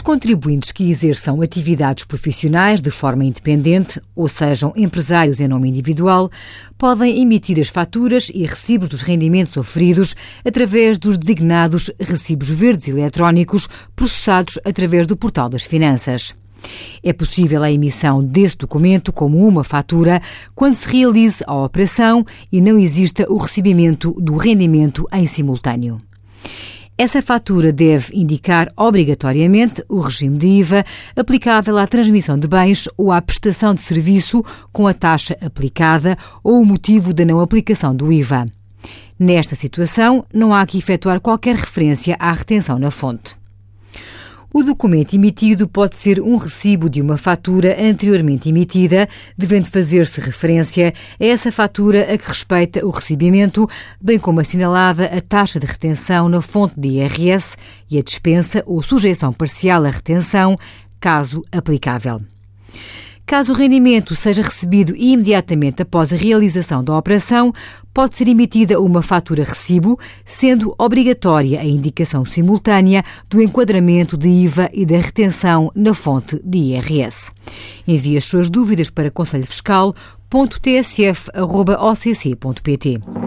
contribuintes que exerçam atividades profissionais de forma independente, ou sejam empresários em nome individual, podem emitir as faturas e recibos dos rendimentos oferidos através dos designados recibos verdes eletrónicos processados através do Portal das Finanças. É possível a emissão desse documento como uma fatura quando se realize a operação e não exista o recebimento do rendimento em simultâneo. Essa fatura deve indicar obrigatoriamente o regime de IVA aplicável à transmissão de bens ou à prestação de serviço com a taxa aplicada ou o motivo da não aplicação do IVA. Nesta situação, não há que efetuar qualquer referência à retenção na fonte. O documento emitido pode ser um recibo de uma fatura anteriormente emitida, devendo fazer-se referência a essa fatura a que respeita o recebimento, bem como assinalada a taxa de retenção na fonte de IRS e a dispensa ou sujeição parcial à retenção, caso aplicável. Caso o rendimento seja recebido imediatamente após a realização da operação, pode ser emitida uma fatura-recibo, sendo obrigatória a indicação simultânea do enquadramento de IVA e da retenção na fonte de IRS. Envie as suas dúvidas para conselhofiscal.tsf.occ.pt.